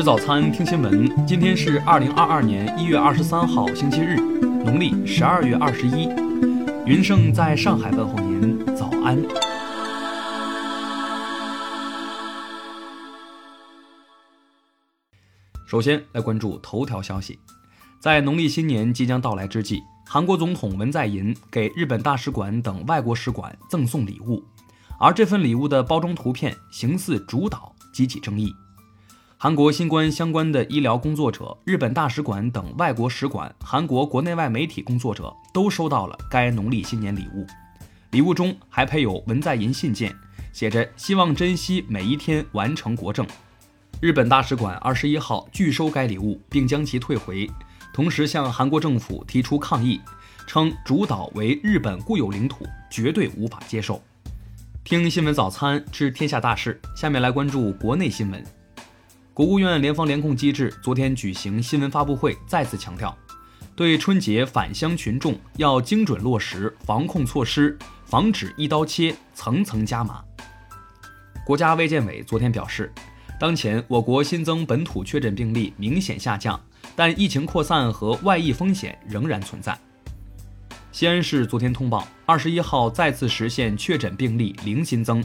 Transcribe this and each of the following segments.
吃早餐，听新闻。今天是二零二二年一月二十三号，星期日，农历十二月二十一。云盛在上海问候您，早安。首先来关注头条消息，在农历新年即将到来之际，韩国总统文在寅给日本大使馆等外国使馆赠送礼物，而这份礼物的包装图片形似主导，激起争议。韩国新冠相关的医疗工作者、日本大使馆等外国使馆、韩国国内外媒体工作者都收到了该农历新年礼物，礼物中还配有文在寅信件，写着“希望珍惜每一天，完成国政”。日本大使馆二十一号拒收该礼物，并将其退回，同时向韩国政府提出抗议，称主岛为日本固有领土，绝对无法接受。听新闻早餐知天下大事，下面来关注国内新闻。国务院联防联控机制昨天举行新闻发布会，再次强调，对春节返乡群众要精准落实防控措施，防止一刀切、层层加码。国家卫健委昨天表示，当前我国新增本土确诊病例明显下降，但疫情扩散和外溢风险仍然存在。西安市昨天通报，二十一号再次实现确诊病例零新增。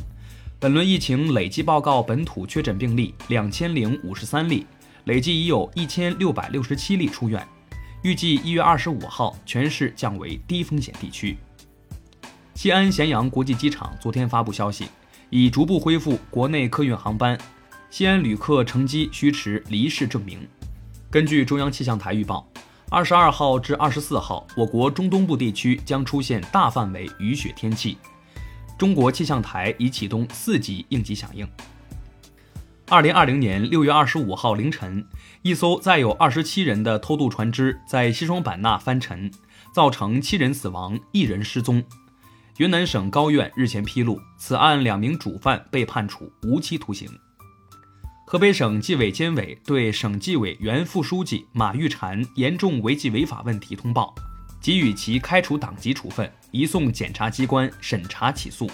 本轮疫情累计报告本土确诊病例两千零五十三例，累计已有一千六百六十七例出院。预计一月二十五号全市降为低风险地区。西安咸阳国际机场昨天发布消息，已逐步恢复国内客运航班，西安旅客乘机需持离世证明。根据中央气象台预报，二十二号至二十四号，我国中东部地区将出现大范围雨雪天气。中国气象台已启动四级应急响应。二零二零年六月二十五号凌晨，一艘载有二十七人的偷渡船只在西双版纳翻沉，造成七人死亡、一人失踪。云南省高院日前披露，此案两名主犯被判处无期徒刑。河北省纪委监委对省纪委原副书记马玉婵严重违纪违法问题通报。给予其开除党籍处分，移送检察机关审查起诉。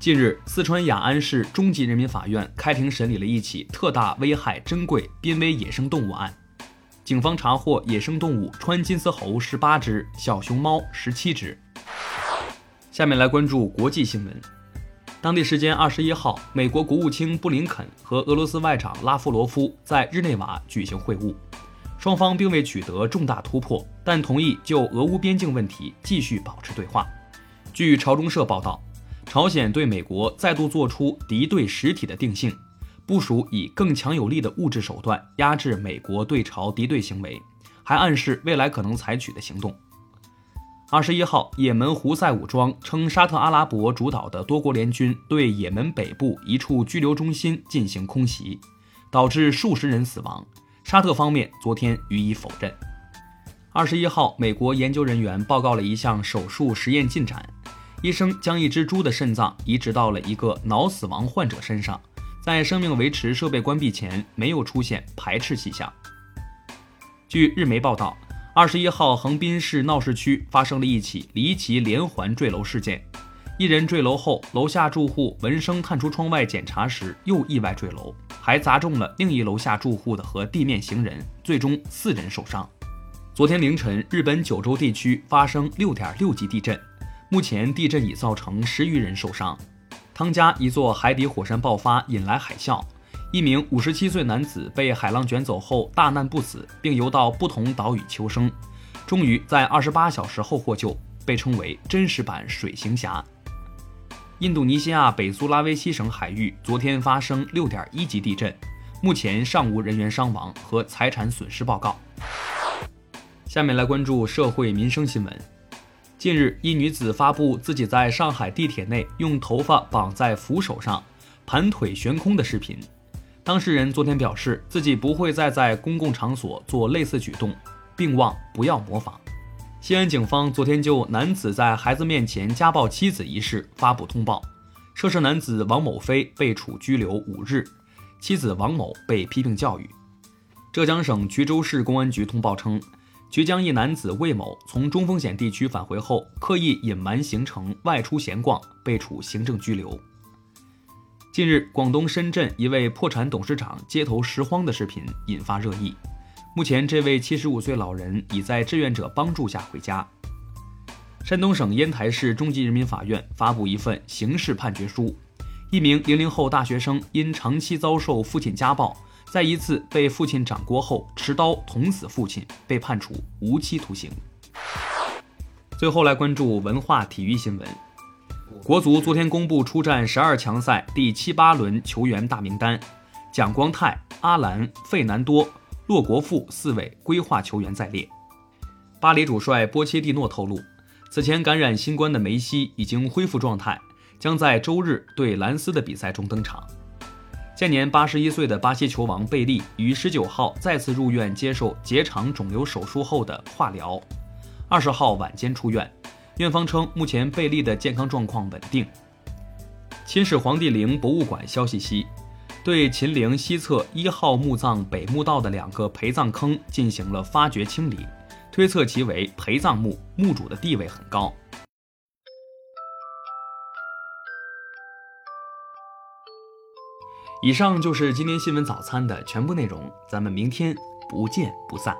近日，四川雅安市中级人民法院开庭审理了一起特大危害珍贵濒危野生动物案，警方查获野生动物川金丝猴十八只，小熊猫十七只。下面来关注国际新闻。当地时间二十一号，美国国务卿布林肯和俄罗斯外长拉夫罗夫在日内瓦举行会晤。双方并未取得重大突破，但同意就俄乌边境问题继续保持对话。据朝中社报道，朝鲜对美国再度做出敌对实体的定性，部署以更强有力的物质手段压制美国对朝敌对行为，还暗示未来可能采取的行动。二十一号，也门胡塞武装称沙特阿拉伯主导的多国联军对也门北部一处拘留中心进行空袭，导致数十人死亡。沙特方面昨天予以否认。二十一号，美国研究人员报告了一项手术实验进展：医生将一只猪的肾脏移植到了一个脑死亡患者身上，在生命维持设备关闭前没有出现排斥迹象。据日媒报道，二十一号，横滨市闹市区发生了一起离奇连环坠楼事件，一人坠楼后，楼下住户闻声探出窗外检查时又意外坠楼。还砸中了另一楼下住户的和地面行人，最终四人受伤。昨天凌晨，日本九州地区发生六点六级地震，目前地震已造成十余人受伤。汤加一座海底火山爆发，引来海啸，一名五十七岁男子被海浪卷走后大难不死，并游到不同岛屿求生，终于在二十八小时后获救，被称为真实版水行侠。印度尼西亚北苏拉威西省海域昨天发生六点一级地震，目前尚无人员伤亡和财产损失报告。下面来关注社会民生新闻。近日，一女子发布自己在上海地铁内用头发绑在扶手上，盘腿悬空的视频。当事人昨天表示，自己不会再在公共场所做类似举动，并望不要模仿。西安警方昨天就男子在孩子面前家暴妻子一事发布通报，涉事男子王某飞被处拘留五日，妻子王某被批评教育。浙江省衢州市公安局通报称，衢江一男子魏某从中风险地区返回后，刻意隐瞒行程外出闲逛，被处行政拘留。近日，广东深圳一位破产董事长街头拾荒的视频引发热议。目前，这位七十五岁老人已在志愿者帮助下回家。山东省烟台市中级人民法院发布一份刑事判决书，一名零零后大学生因长期遭受父亲家暴，在一次被父亲掌掴后持刀捅死父亲，被判处无期徒刑。最后来关注文化体育新闻。国足昨天公布出战十二强赛第七八轮球员大名单，蒋光太、阿兰、费南多、洛国富四位规划球员在列。巴黎主帅波切蒂诺透露，此前感染新冠的梅西已经恢复状态，将在周日对兰斯的比赛中登场。现年八十一岁的巴西球王贝利于十九号再次入院接受结肠肿瘤手术后的化疗，二十号晚间出院。院方称，目前贝利的健康状况稳定。秦始皇帝陵博物馆消息悉，对秦陵西侧一号墓葬北墓道的两个陪葬坑进行了发掘清理，推测其为陪葬墓，墓主的地位很高。以上就是今天新闻早餐的全部内容，咱们明天不见不散。